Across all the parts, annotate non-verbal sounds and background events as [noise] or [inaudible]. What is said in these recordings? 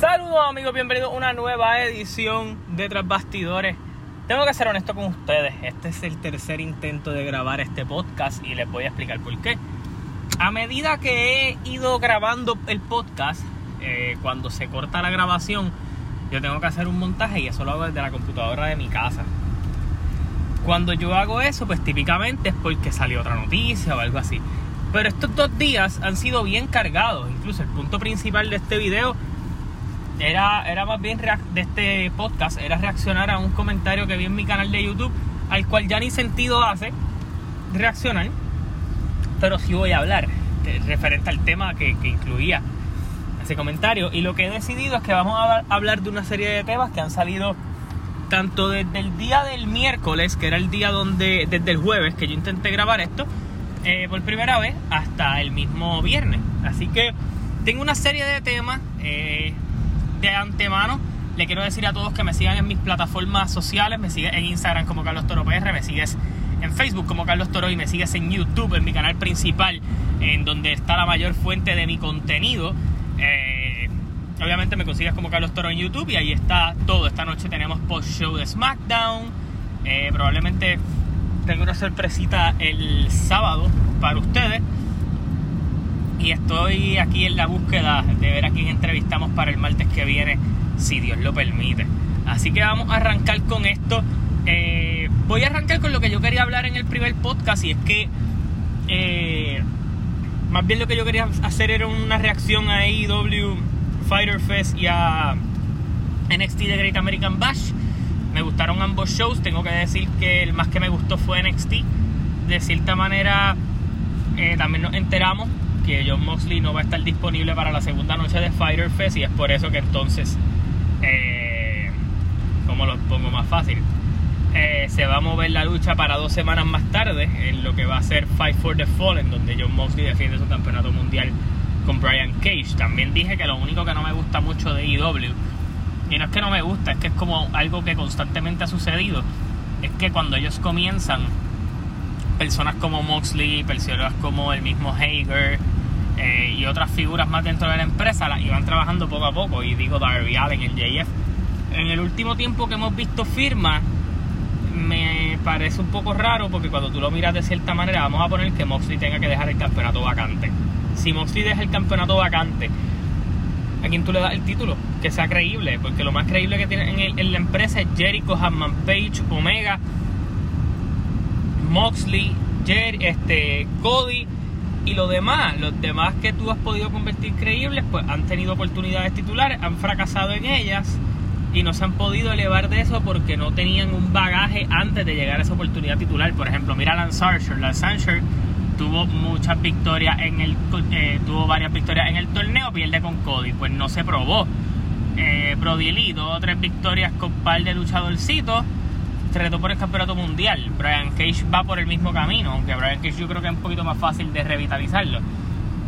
Saludos amigos, bienvenidos a una nueva edición de Tras Bastidores. Tengo que ser honesto con ustedes, este es el tercer intento de grabar este podcast y les voy a explicar por qué. A medida que he ido grabando el podcast, eh, cuando se corta la grabación, yo tengo que hacer un montaje y eso lo hago desde la computadora de mi casa. Cuando yo hago eso, pues típicamente es porque salió otra noticia o algo así. Pero estos dos días han sido bien cargados. Incluso el punto principal de este video era, era más bien de este podcast, era reaccionar a un comentario que vi en mi canal de YouTube, al cual ya ni sentido hace reaccionar. Pero sí voy a hablar referente al tema que, que incluía ese comentario. Y lo que he decidido es que vamos a hablar de una serie de temas que han salido tanto desde el día del miércoles, que era el día donde, desde el jueves que yo intenté grabar esto, eh, por primera vez, hasta el mismo viernes. Así que tengo una serie de temas eh, de antemano. Le quiero decir a todos que me sigan en mis plataformas sociales, me sigues en Instagram como Carlos Toro PR, me sigues en Facebook como Carlos Toro y me sigues en YouTube, en mi canal principal, en donde está la mayor fuente de mi contenido. Eh, obviamente me consigues como Carlos Toro en YouTube y ahí está todo. Esta noche tenemos post show de SmackDown. Eh, probablemente tengo una sorpresita el sábado para ustedes. Y estoy aquí en la búsqueda de ver a quién entrevistamos para el martes que viene, si Dios lo permite. Así que vamos a arrancar con esto. Eh, voy a arrancar con lo que yo quería hablar en el primer podcast y es que eh, más bien lo que yo quería hacer era una reacción a AEW Fighter Fest y a NXT The Great American Bash. Me gustaron ambos shows. Tengo que decir que el más que me gustó fue NXT. De cierta manera, eh, también nos enteramos que John Moxley no va a estar disponible para la segunda noche de Fighter Fest y es por eso que entonces, eh, como lo pongo más fácil, eh, se va a mover la lucha para dos semanas más tarde en lo que va a ser Fight for the Fallen, donde John Moxley defiende su campeonato mundial con Brian Cage. También dije que lo único que no me gusta mucho de EW, y no es que no me gusta, es que es como algo que constantemente ha sucedido, es que cuando ellos comienzan, personas como Moxley, personas como el mismo Hager eh, y otras figuras más dentro de la empresa las iban trabajando poco a poco. Y digo Darby Allen, el JF. En el último tiempo que hemos visto firmas, me parece un poco raro porque cuando tú lo miras de cierta manera, vamos a poner que Moxley tenga que dejar el campeonato vacante si Moxley deja el campeonato vacante, ¿a quién tú le das el título? Que sea creíble, porque lo más creíble que tiene en, la empresa es Jericho, Hanman Page, Omega, Moxley, Jer este, Cody y lo demás. Los demás que tú has podido convertir creíbles, pues han tenido oportunidades titulares, han fracasado en ellas y no se han podido elevar de eso porque no tenían un bagaje antes de llegar a esa oportunidad titular. Por ejemplo, mira a Lance Archer. Lance Archer tuvo muchas victorias en el eh, tuvo varias victorias en el torneo pierde con Cody pues no se probó eh, Brody Lee dos o tres victorias con par de luchadorcitos se retó por el campeonato mundial. Brian Cage va por el mismo camino aunque Brian Cage yo creo que es un poquito más fácil de revitalizarlo.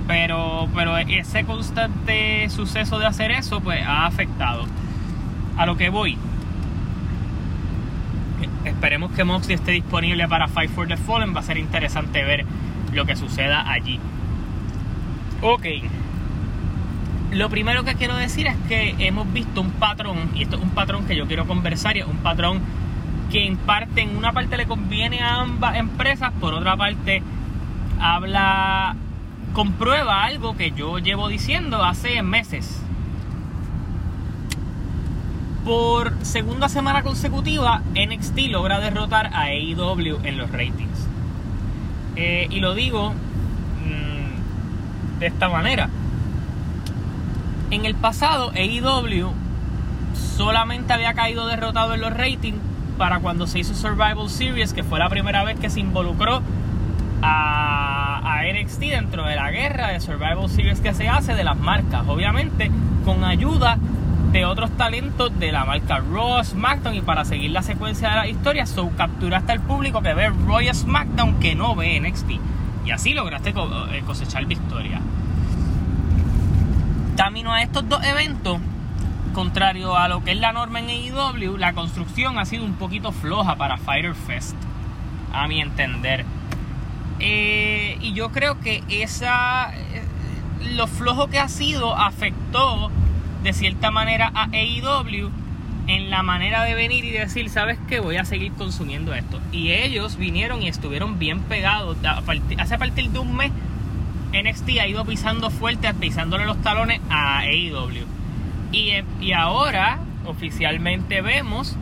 Pero pero ese constante suceso de hacer eso pues ha afectado. A lo que voy. Esperemos que Moxley esté disponible para Fight for the Fallen. Va a ser interesante ver lo que suceda allí. Ok. Lo primero que quiero decir es que hemos visto un patrón, y esto es un patrón que yo quiero conversar, y es un patrón que en parte, en una parte le conviene a ambas empresas, por otra parte habla, comprueba algo que yo llevo diciendo hace meses. Por segunda semana consecutiva, NXT logra derrotar a AEW en los ratings. Eh, y lo digo mm, de esta manera. En el pasado, AEW solamente había caído derrotado en los ratings para cuando se hizo Survival Series, que fue la primera vez que se involucró a, NXT dentro de la guerra de Survival Series que se hace de las marcas, obviamente con ayuda de otros talentos de la marca Raw, SmackDown y para seguir la secuencia de la historia, so capturaste al público que ve Raw SmackDown que no ve NXT y así lograste eh, cosechar victoria. Camino a estos dos eventos, contrario a lo que es la norma en AEW, la construcción ha sido un poquito floja para Fighter Fest, a mi entender. Eh, y yo creo que esa, eh, lo flojo que ha sido afectó de cierta manera a AEW en la manera de venir y decir, ¿sabes qué? Voy a seguir consumiendo esto. Y ellos vinieron y estuvieron bien pegados. hace a partir de un mes, NXT ha ido pisando fuerte, pisándole los talones a AEW. Y, y ahora, oficialmente vemos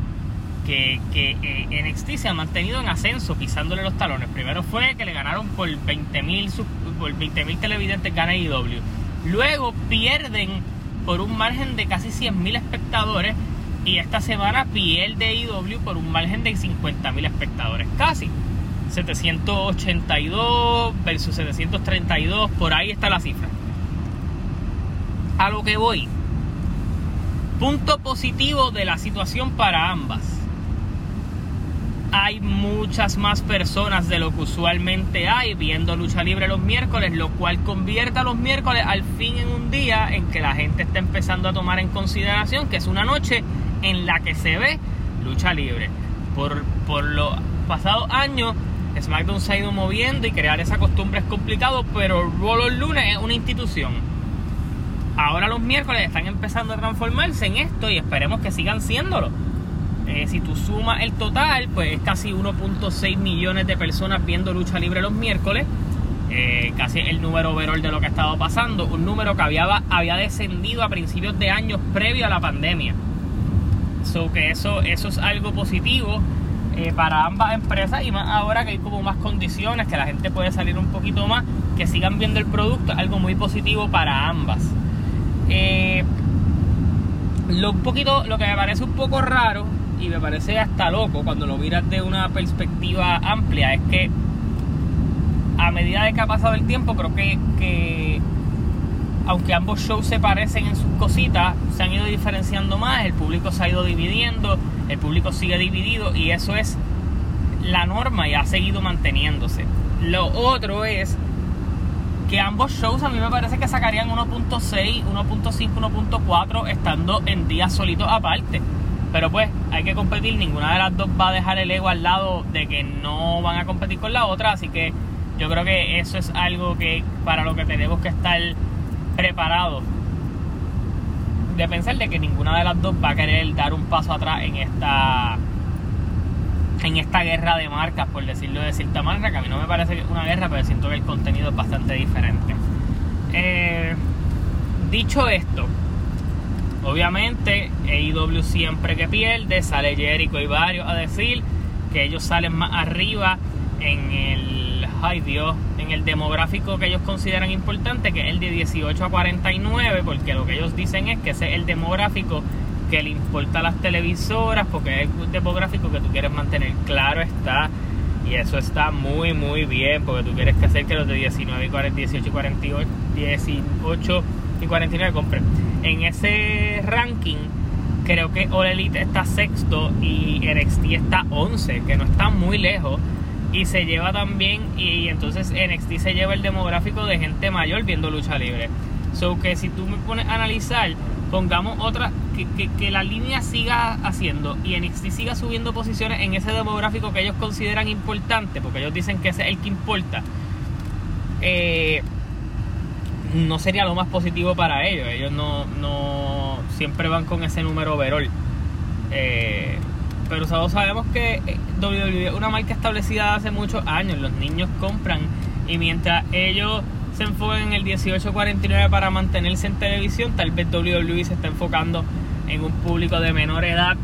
que, que eh, NXT se ha mantenido en ascenso, pisándole los talones. Primero fue que le ganaron por 20.000 por 20 televidentes, gana AEW. Luego pierden por un margen de casi 100.000 espectadores y esta semana pierde IW por un margen de 50.000 espectadores, casi. 782 versus 732, por ahí está la cifra. A lo que voy. Punto positivo de la situación para ambas hay muchas más personas de lo que usualmente hay viendo lucha libre los miércoles, lo cual convierte a los miércoles al fin en un día en que la gente está empezando a tomar en consideración que es una noche en la que se ve lucha libre. Por, por los pasados años, SmackDown se ha ido moviendo y crear esa costumbre es complicado, pero Raw los lunes es una institución. Ahora los miércoles están empezando a transformarse en esto y esperemos que sigan siéndolo eh, si tú sumas el total, pues es casi 1.6 millones de personas viendo lucha libre los miércoles. Eh, casi el número overall de lo que ha estado pasando. Un número que había, había descendido a principios de años previo a la pandemia. So que eso, eso es algo positivo eh, para ambas empresas y más ahora que hay como más condiciones, que la gente puede salir un poquito más, que sigan viendo el producto, algo muy positivo para ambas. Lo, un poquito, lo que me parece un poco raro y me parece hasta loco cuando lo miras de una perspectiva amplia, es que a medida de que ha pasado el tiempo, creo que, que aunque ambos shows se parecen en sus cositas, se han ido diferenciando más, el público se ha ido dividiendo, el público sigue dividido y eso es la norma y ha seguido manteniéndose. Lo otro es que ambos shows a mí me parece que sacarían 1.6, 1.5, 1.4 estando en días solitos aparte. Pero pues hay que competir, ninguna de las dos va a dejar el ego al lado de que no van a competir con la otra, así que yo creo que eso es algo que para lo que tenemos que estar preparados. De pensar de que ninguna de las dos va a querer dar un paso atrás en esta en esta guerra de marcas, por decirlo de cierta manera, que a mí no me parece una guerra, pero siento que el contenido es bastante diferente. Eh, dicho esto, Obviamente, AEW siempre que pierde, sale Jericho y varios a decir que ellos salen más arriba en el, ay Dios, en el demográfico que ellos consideran importante, que es el de 18 a 49, porque lo que ellos dicen es que ese es el demográfico que le importa a las televisoras, porque es el demográfico que tú quieres mantener. Claro está, y eso está muy, muy bien, porque tú quieres que hacer que los de 19 y 40, 18 y 48, 18 y 49 compren. En ese ranking, creo que All Elite está sexto y NXT está 11, que no está muy lejos. Y se lleva también, y entonces NXT se lleva el demográfico de gente mayor viendo lucha libre. So que si tú me pones a analizar, pongamos otra, que, que, la línea siga haciendo y NXT siga subiendo posiciones en ese demográfico que ellos consideran importante, porque ellos dicen que ese es el que importa. Eh, no sería lo más positivo para ellos. Ellos no, no siempre van con ese número overall. Eh, pero sabemos que eh, WWE es una marca establecida hace muchos años. Los niños compran y mientras ellos se enfocan en el 1849 para mantenerse en televisión, tal vez WWE se está enfocando en un público de menor edad,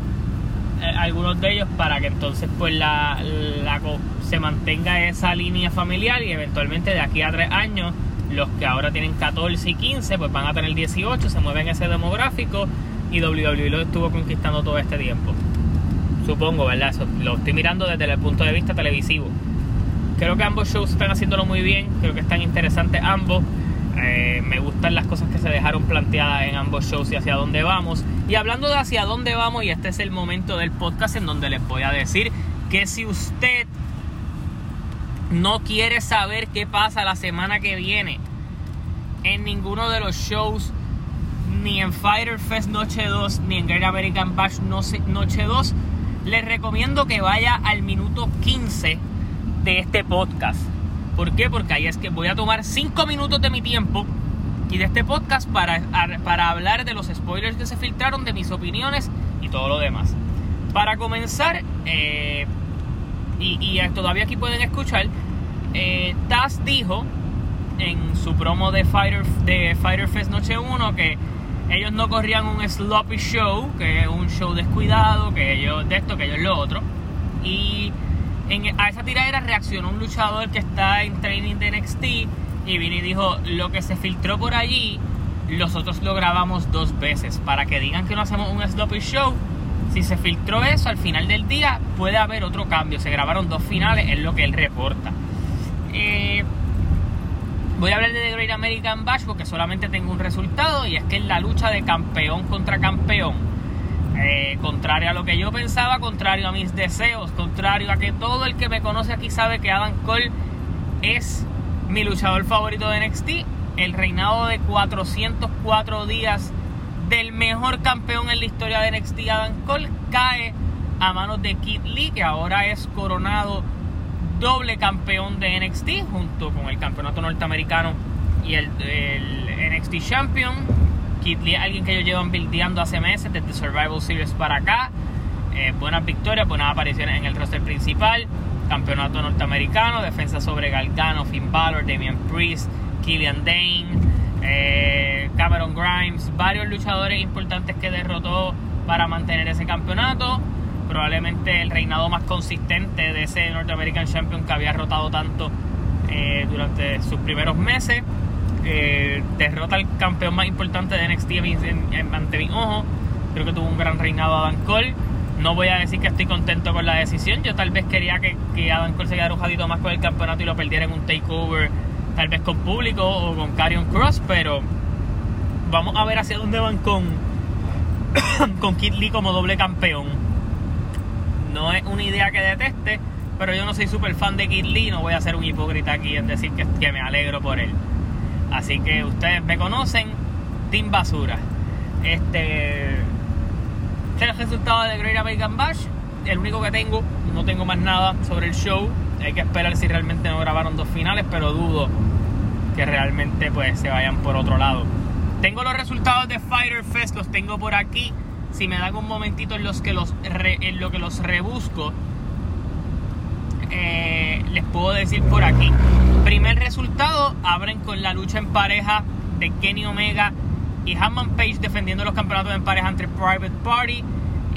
eh, algunos de ellos, para que entonces pues la, la, se mantenga esa línea familiar y eventualmente de aquí a tres años los que ahora tienen 14 y 15, pues van a tener 18, se mueven ese demográfico y WWE lo estuvo conquistando todo este tiempo. Supongo, ¿verdad? Eso lo estoy mirando desde el punto de vista televisivo. Creo que ambos shows están haciéndolo muy bien, creo que están interesantes ambos. Eh, me gustan las cosas que se dejaron planteadas en ambos shows y hacia dónde vamos. Y hablando de hacia dónde vamos, y este es el momento del podcast en donde les voy a decir que si usted no quiere saber qué pasa la semana que viene en ninguno de los shows, ni en Fighter Fest Noche 2, ni en Great American Bash Noche 2, les recomiendo que vaya al minuto 15 de este podcast. ¿Por qué? Porque ahí es que voy a tomar 5 minutos de mi tiempo y de este podcast para, para hablar de los spoilers que se filtraron, de mis opiniones y todo lo demás. Para comenzar, eh, y, todavía aquí pueden escuchar, eh, Taz dijo en su promo de Fighter, de Fighter Fest Noche 1 que ellos no corrían un sloppy show, que es un show descuidado, que ellos de esto, que ellos lo otro. Y a esa tiradera reaccionó un luchador que está en training de NXT y vino y dijo, lo que se filtró por allí, nosotros lo grabamos dos veces, para que digan que no hacemos un sloppy show. Si se filtró eso, al final del día puede haber otro cambio. Se grabaron dos finales, es lo que él reporta. Eh, voy a hablar de The Great American Bash porque solamente tengo un resultado y es que es la lucha de campeón contra campeón. Eh, contrario a lo que yo pensaba, contrario a mis deseos, contrario a que todo el que me conoce aquí sabe que Adam Cole es mi luchador favorito de NXT. El reinado de 404 días del mejor campeón en la historia de NXT, Adam Cole, cae a manos de Kid Lee, que ahora es coronado doble campeón de NXT, junto con el campeonato norteamericano y el, NXT Champion. Alguien que ellos llevan buildeando hace meses, desde Survival Series para acá. Eh, buenas victorias, buenas apariciones en el roster principal campeonato norteamericano, defensa sobre Galgano, Finn Balor, Damian Priest, Killian Dane, eh, Cameron Grimes, varios luchadores importantes que derrotó para mantener ese campeonato. Probablemente el reinado más consistente de ese North American Champion que había rotado tanto eh, durante sus primeros meses. Eh, derrota al campeón más importante de NXT ante mi ojo. Creo que tuvo un gran reinado Adam Cole. No voy a decir que estoy contento con la decisión. Yo tal vez quería que, que Adam Cole se quedara un más con el campeonato y lo perdiera en un takeover, tal vez con público o con Carrion Cross, pero vamos a ver hacia dónde van con, [coughs] con Kid Lee como doble campeón. No es una idea que deteste, pero yo no soy súper fan de Kid Lee, no voy a ser un hipócrita aquí en decir que, que me alegro por él. Así que ustedes me conocen, Team Basura. Este es el resultado de Great American Bash. El único que tengo, no tengo más nada sobre el show. Hay que esperar si realmente no grabaron dos finales, pero dudo que realmente pues se vayan por otro lado. Tengo los resultados de Fighter Fest, los tengo por aquí. Si me dan un momentito en los que los en lo que los rebusco, eh, les puedo decir por aquí. Primer resultado, abren con la lucha en pareja de Kenny Omega y Hammond Page defendiendo los campeonatos en pareja entre Private Party.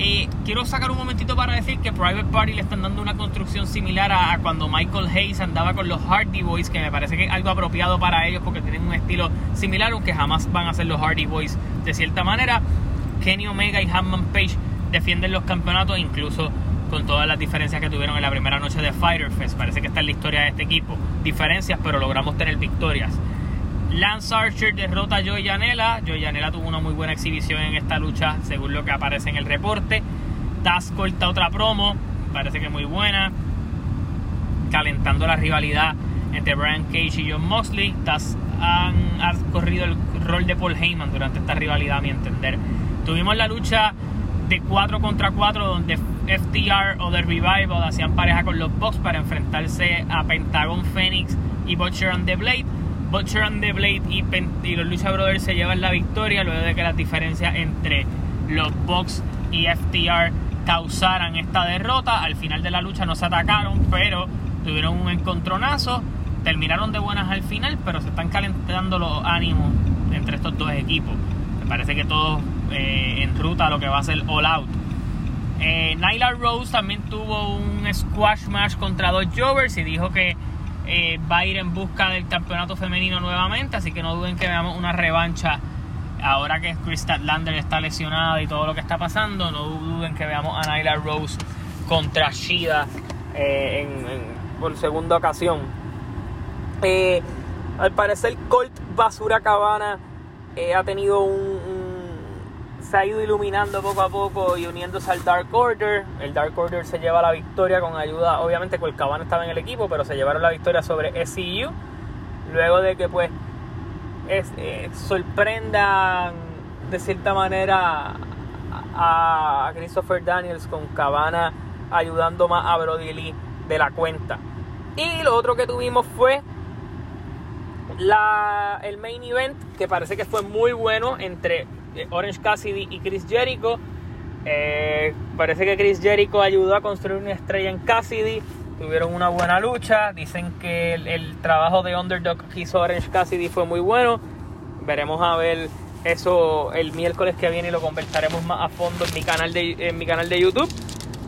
Eh, quiero sacar un momentito para decir que Private Party le están dando una construcción similar a, cuando Michael Hayes andaba con los Hardy Boys, que me parece que es algo apropiado para ellos porque tienen un estilo similar, aunque jamás van a ser los Hardy Boys de cierta manera. Kenny Omega y Hammond Page defienden los campeonatos, incluso con todas las diferencias que tuvieron en la primera noche de Fighter Fest. Parece que está en la historia de este equipo. Diferencias, pero logramos tener victorias. Lance Archer derrota a Joey Janela. Joey Janela tuvo una muy buena exhibición en esta lucha, según lo que aparece en el reporte. Taz corta otra promo, parece que muy buena, calentando la rivalidad entre Brian Cage y John Moxley. Taz han, ha corrido el rol de Paul Heyman durante esta rivalidad, a mi entender. Tuvimos la lucha de 4 contra 4 donde FTR o The Revival hacían pareja con los Bucks para enfrentarse a Pentagon Phoenix y Butcher and the Blade Butcher and the Blade y, los Lucha Brothers se llevan la victoria luego de que las diferencias entre los Bucks y FTR causaran esta derrota. Al final de la lucha no se atacaron, pero tuvieron un encontronazo. Terminaron de buenas al final, pero se están calentando los ánimos entre estos dos equipos. Me parece que todo eh, en ruta a lo que va a ser All Out. Eh, Rose también tuvo un squash match contra dos Jovers y dijo que eh, va a ir en busca del campeonato femenino nuevamente, así que no duden que veamos una revancha ahora que Chris Lander está lesionada y todo lo que está pasando, no duden que veamos a Nyla Rose contra Shida eh, por segunda ocasión. Eh, al parecer Colt Basura Cabana ha tenido un se ha ido iluminando poco a poco y uniéndose al Dark Order. El Dark Order se lleva la victoria con ayuda, obviamente Colcabana estaba en el equipo, pero se llevaron la victoria sobre SCU. Luego de que pues eh, sorprendan de cierta manera a, Christopher Daniels con Cabana ayudando más a Brody Lee de la cuenta. Y lo otro que tuvimos fue el main event, que parece que fue muy bueno entre Orange Cassidy y Chris Jericho. Eh, parece que Chris Jericho ayudó a construir una estrella en Cassidy. Tuvieron una buena lucha. Dicen que el, trabajo de underdog que hizo Orange Cassidy fue muy bueno. Veremos a ver eso el miércoles que viene y lo conversaremos más a fondo en mi canal de, en mi canal de YouTube.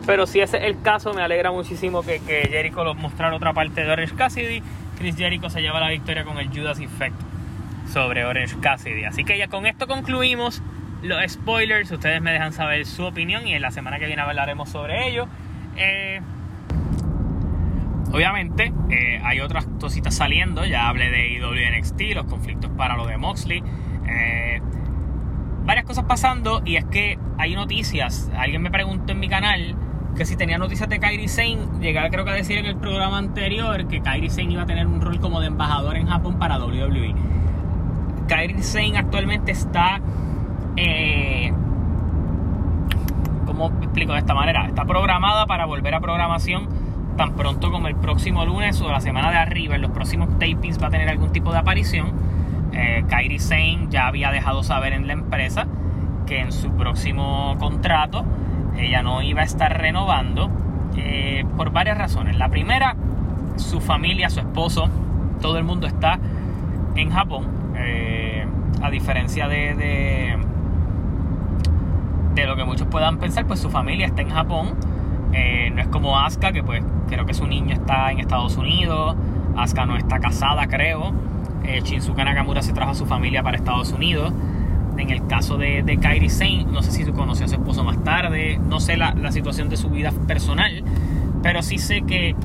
Pero si ese es el caso, me alegra muchísimo que, que Jericho nos mostrara otra parte de Orange Cassidy. Chris Jericho se lleva la victoria con el Judas Effect sobre Orange Cassidy. Así que ya con esto concluimos los spoilers. Ustedes me dejan saber su opinión y en la semana que viene hablaremos sobre ello. Eh, obviamente eh, hay otras cositas saliendo. Ya hablé de IWNXT, los conflictos para lo de Moxley. Eh, varias cosas pasando y es que hay noticias. Alguien me preguntó en mi canal que si tenía noticias de Kairi Sane, llegué creo que a decir en el programa anterior que Kairi Sane iba a tener un rol como de embajador en Japón para WWE. Kairi Sane actualmente está, eh, ¿cómo explico de esta manera? Está programada para volver a programación tan pronto como el próximo lunes o la semana de arriba, en los próximos tapings va a tener algún tipo de aparición. Eh, Kairi Sane ya había dejado saber en la empresa que en su próximo contrato ella no iba a estar renovando eh, por varias razones. La primera, su familia, su esposo, todo el mundo está en Japón. Eh, a diferencia de, de, lo que muchos puedan pensar, pues su familia está en Japón. Eh, no es como Asuka, que pues creo que su niño está en Estados Unidos. Asuka no está casada, creo. Shinsuke Nakamura se trajo a su familia para Estados Unidos. En el caso de, de Kairi Sane, no sé si conoció a su esposo más tarde, no sé la, situación de su vida personal, pero sí sé que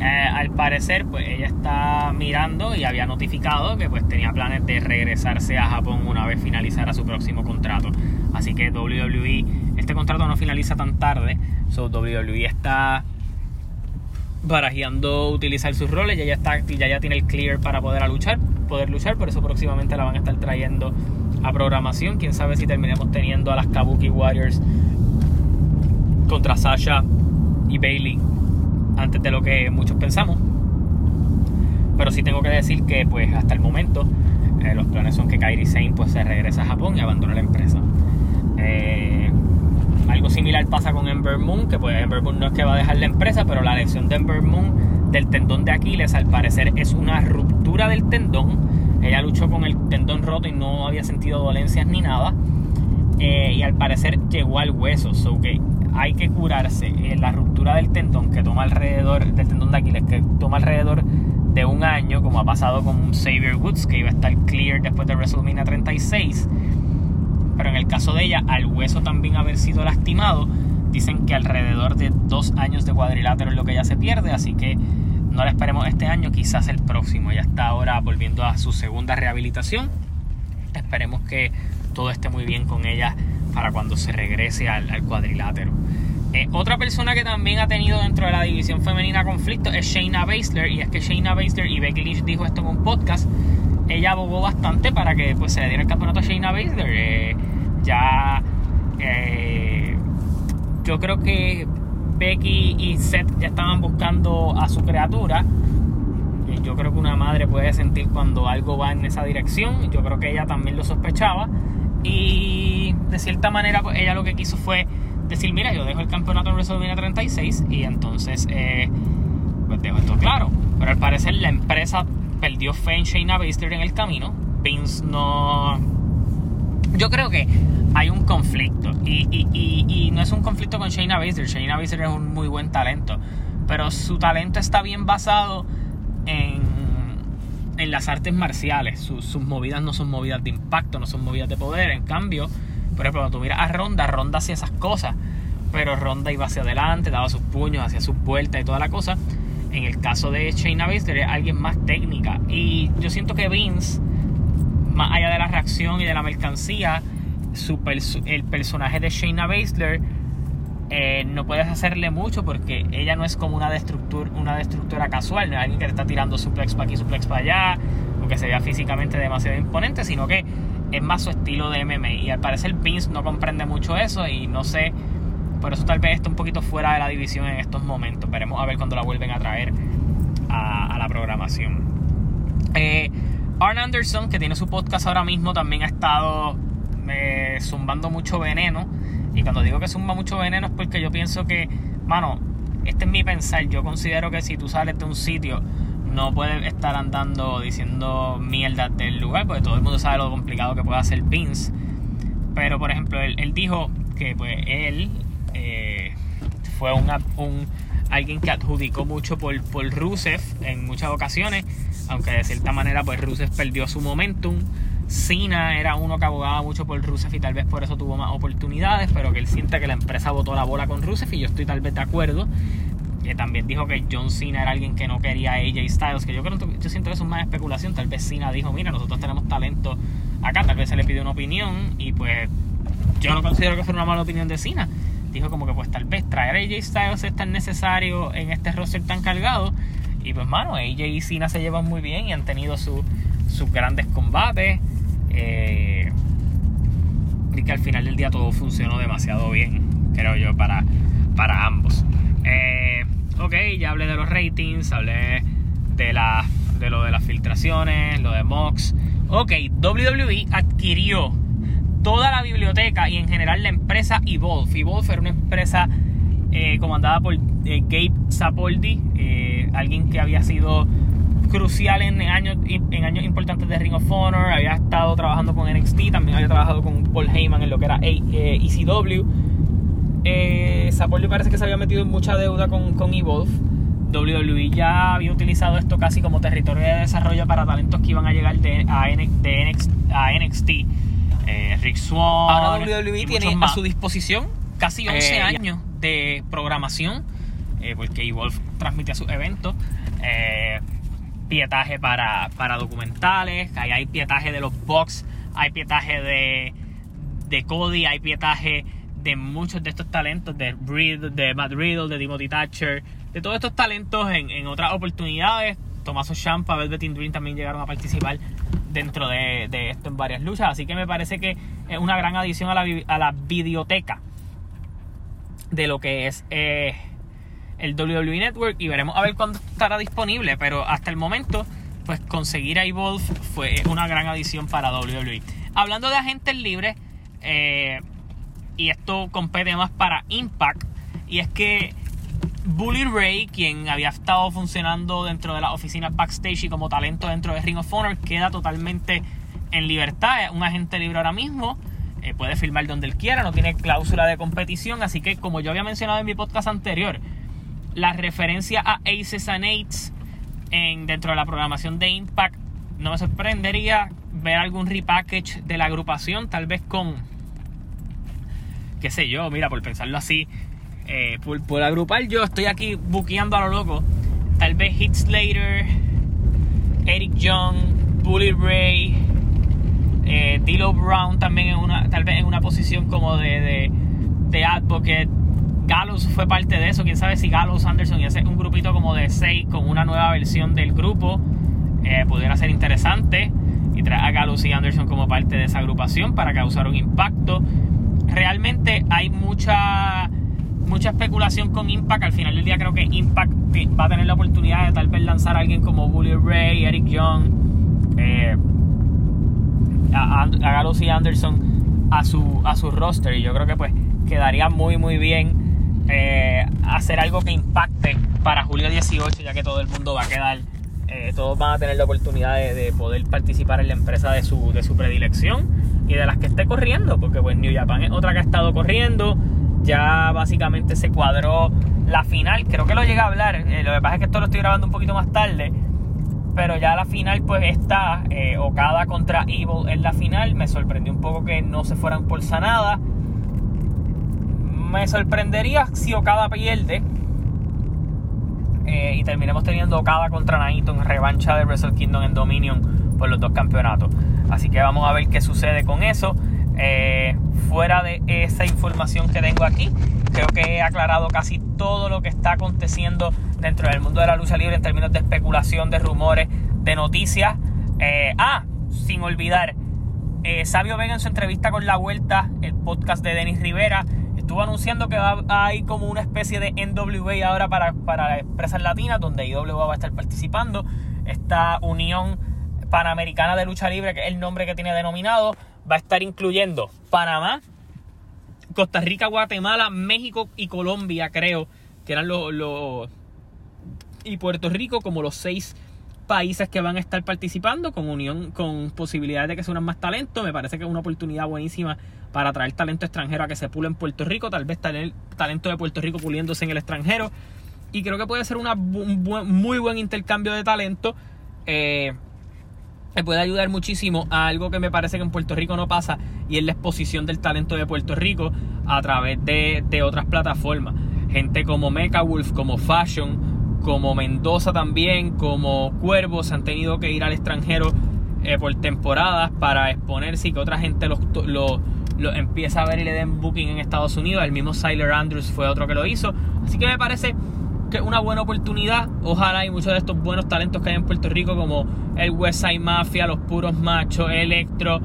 eh, al parecer pues ella está mirando y había notificado que pues tenía planes de regresarse a Japón una vez finalizara su próximo contrato. Así que WWE, este contrato no finaliza tan tarde, so WWE está barajeando utilizar sus roles, ya ya está, ya ya tiene el clear para poder luchar, poder luchar, por eso próximamente la van a estar trayendo a programación. Quién sabe si terminemos teniendo a las Kabuki Warriors contra Sasha y Bailey antes de lo que muchos pensamos. Pero sí tengo que decir que pues hasta el momento eh, los planes son que Kairi Sane pues se regresa a Japón y abandone la empresa. Eh, algo similar pasa con Ember Moon, que pues Ember Moon no es que va a dejar la empresa, pero la lesión de Ember Moon del tendón de Aquiles al parecer es una ruptura del tendón ella luchó con el tendón roto y no había sentido dolencias ni nada. Eh, y al parecer llegó al hueso. So que hay que curarse. Eh, la ruptura del tendón que toma alrededor, del tendón de Aquiles, que toma alrededor de un año, como ha pasado con Xavier Woods, que iba a estar clear después de WrestleMania 36. Pero en el caso de ella, al hueso también haber sido lastimado, dicen que alrededor de dos años de cuadrilátero es lo que ella se pierde. Así que no la esperemos este año, quizás el próximo. Ya está ahora volviendo a su segunda rehabilitación. Esperemos que todo esté muy bien con ella para cuando se regrese al, cuadrilátero. Eh, otra persona que también ha tenido dentro de la división femenina conflicto es Shayna Baszler. Y es que Shayna Baszler y Becky Lynch dijo esto en un podcast. Ella abogó bastante para que pues, se le diera el campeonato a Shayna Baszler. Eh, ya eh, yo creo que Becky y Seth ya estaban buscando a su criatura. Yo creo que una madre puede sentir cuando algo va en esa dirección. Yo creo que ella también lo sospechaba. Y de cierta manera, pues ella lo que quiso fue decir: Mira, yo dejo el campeonato en WrestleMania 36 y entonces, eh, pues dejo esto claro. Pero al parecer, la empresa perdió fe en Shayna Baszler en el camino. Vince no. Yo creo que hay un conflicto. Y, no es un conflicto con Shayna Baszler. Shayna Baszler es un muy buen talento. Pero su talento está bien basado en, en las artes marciales. Sus, movidas no son movidas de impacto, no son movidas de poder. En cambio, por ejemplo, cuando tú miras a Ronda, Ronda hacía esas cosas. Pero Ronda iba hacia adelante, daba sus puños, hacía sus vueltas y toda la cosa. En el caso de Shayna Baszler es alguien más técnica. Y yo siento que Vince, más allá de la reacción y de la mercancía, el personaje de Shayna Baszler eh, no puedes hacerle mucho porque ella no es como una, destructura, una destructora casual, no es alguien que te está tirando suplex para aquí, suplex para allá, o que se vea físicamente demasiado imponente, sino que es más su estilo de MMA. Y al parecer Vince no comprende mucho eso y no sé, por eso tal vez está un poquito fuera de la división en estos momentos. Veremos a ver cuando la vuelven a traer a, la programación. Eh, Arn Anderson, que tiene su podcast ahora mismo, también ha estado eh, zumbando mucho veneno. Y cuando digo que zumba mucho veneno es porque yo pienso que, mano, este es mi pensar. Yo considero que si tú sales de un sitio, no puedes estar andando diciendo mierda del lugar, porque todo el mundo sabe lo complicado que puede hacer Pins. Pero, por ejemplo, él, dijo que pues él eh, fue un, alguien que adjudicó mucho por, por Rusev en muchas ocasiones, aunque de cierta manera pues Rusev perdió su momentum. Cena era uno que abogaba mucho por Rusev y tal vez por eso tuvo más oportunidades, pero que él siente que la empresa votó la bola con Rusev y yo estoy tal vez de acuerdo. Que también dijo que John Cena era alguien que no quería a AJ Styles, que yo creo yo siento que eso es más especulación. Tal vez Cena dijo, mira, nosotros tenemos talento acá, tal vez se le pidió una opinión y pues yo no considero que fuera una mala opinión de Cena. Dijo como que pues tal vez traer a AJ Styles es tan necesario en este roster tan cargado. Y pues mano, AJ y Cena se llevan muy bien y han tenido sus grandes combates. Eh, y que al final del día todo funcionó demasiado bien, creo yo, para, para ambos. Eh, ok, ya hablé de los ratings, hablé de, la, de lo de las filtraciones, lo de Mox. Ok, WWE adquirió toda la biblioteca y en general la empresa Evolve. Evolve era una empresa eh, comandada por Gabe Sapoldi, alguien que había sido crucial en años, en años importantes de Ring of Honor, había estado trabajando con NXT, también había trabajado con Paul Heyman en lo que era ECW. Eh, e parece que se había metido en mucha deuda con, con Evolve. WWE ya había utilizado esto casi como territorio de desarrollo para talentos que iban a llegar de, a, NXT. Eh, Rick Swan. Ahora WWE tiene a su disposición casi 11 eh, años de programación, eh, porque Evolve transmitía sus eventos pietaje para, documentales, ahí hay pietaje de los box, hay pietaje de, de Cody, hay pietaje de muchos de estos talentos, de, de Matt Riddle, de Timothy Thatcher, de todos estos talentos en, otras oportunidades. Tomaso Champa, Velvet Dream también llegaron a participar dentro de, esto en varias luchas. Así que me parece que es una gran adición a la, a la videoteca de lo que es eh, el WWE Network y veremos a ver cuándo estará disponible. Pero hasta el momento, pues conseguir a Evolve fue una gran adición para WWE. Hablando de agentes libres, eh, y esto compete más para Impact, y es que Bully Ray, quien había estado funcionando dentro de las oficinas backstage y como talento dentro de Ring of Honor, queda totalmente en libertad. Es un agente libre ahora mismo. Eh, puede filmar donde él quiera, no tiene cláusula de competición. Así que, como yo había mencionado en mi podcast anterior, la referencia a Aces and Eights en, dentro de la programación de Impact, no me sorprendería ver algún repackage de la agrupación, tal vez con, qué sé yo, mira, por pensarlo así, eh, por, agrupar yo estoy aquí buqueando a lo loco, tal vez Hit Slater, Eric Young, Bully Ray, eh, Dilo Brown también en una, tal vez en una posición como de, de, de advocate Gallows fue parte de eso. Quién sabe si Gallows Anderson y ese un grupito como de 6 con una nueva versión del grupo eh, pudiera ser interesante. Y traer a Gallows y Anderson como parte de esa agrupación para causar un impacto. Realmente hay mucha mucha especulación con Impact. Al final del día creo que Impact va a tener la oportunidad de tal vez lanzar a alguien como Bully Ray, Eric Young, eh, a, Gallows y Anderson a su, a su roster. Y yo creo que pues quedaría muy muy bien eh, hacer algo que impacte para julio 18, ya que todo el mundo va a quedar, eh, todos van a tener la oportunidad de, poder participar en la empresa de su, de su predilección y de las que esté corriendo, porque pues New Japan es otra que ha estado corriendo, ya básicamente se cuadró la final, creo que lo llegué a hablar, eh, lo que pasa es que esto lo estoy grabando un poquito más tarde, pero ya la final pues está Okada contra Evil en la final, me sorprendió un poco que no se fueran por sanada me sorprendería si Okada pierde eh, y terminemos teniendo Okada contra Naito en revancha de Wrestle Kingdom en Dominion por los dos campeonatos. Así que vamos a ver qué sucede con eso. Eh, fuera de esa información que tengo aquí, creo que he aclarado casi todo lo que está aconteciendo dentro del mundo de la lucha libre en términos de especulación, de rumores, de noticias. Eh, ah, sin olvidar, Sabio Vega en su entrevista con La Vuelta, el podcast de Denis Rivera, estuvo anunciando que va, hay como una especie de NWA ahora para, para empresas latinas, donde IWA va a estar participando. Esta unión Panamericana de Lucha Libre, que es el nombre que tiene denominado, va a estar incluyendo Panamá, Costa Rica, Guatemala, México y Colombia, creo, que eran los... y Puerto Rico como los seis países que van a estar participando con unión, con posibilidades de que se más talento. Me parece que es una oportunidad buenísima para traer talento extranjero a que se pule en Puerto Rico, tal vez tener talento de Puerto Rico puliéndose en el extranjero. Y creo que puede ser un muy buen intercambio de talento. Eh, puede ayudar muchísimo a algo que me parece que en Puerto Rico no pasa y es la exposición del talento de Puerto Rico a través de, otras plataformas. Gente como Mecha Wolf, como Fashion, como Mendoza también, como Cuervos han tenido que ir al extranjero eh, por temporadas para exponerse y que otra gente los, empieza a ver y le den booking en Estados Unidos. El mismo Siler Andrews fue otro que lo hizo. Así que me parece que una buena oportunidad. Ojalá y muchos de estos buenos talentos que hay en Puerto Rico, como el West Side Mafia, los Puros Machos, Electro,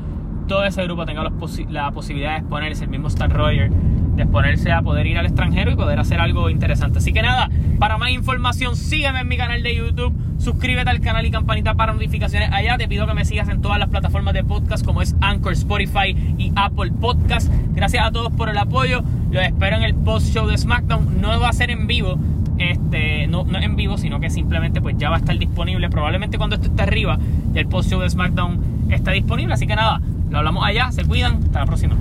todo ese grupo tenga la posibilidad de exponerse. El mismo Star Roger de exponerse a poder ir al extranjero y poder hacer algo interesante. Así que nada, para más información sígueme en mi canal de YouTube, suscríbete al canal y campanita para notificaciones allá. Te pido que me sigas en todas las plataformas de podcast como es Anchor, Spotify y Apple Podcast. Gracias a todos por el apoyo. Los espero en el post show de SmackDown. No va a ser en vivo. Este, no, no en vivo, sino que simplemente pues ya va a estar disponible. Probablemente cuando esto esté arriba, el post show de SmackDown está disponible. Así que nada, lo hablamos allá. Se cuidan. Hasta la próxima.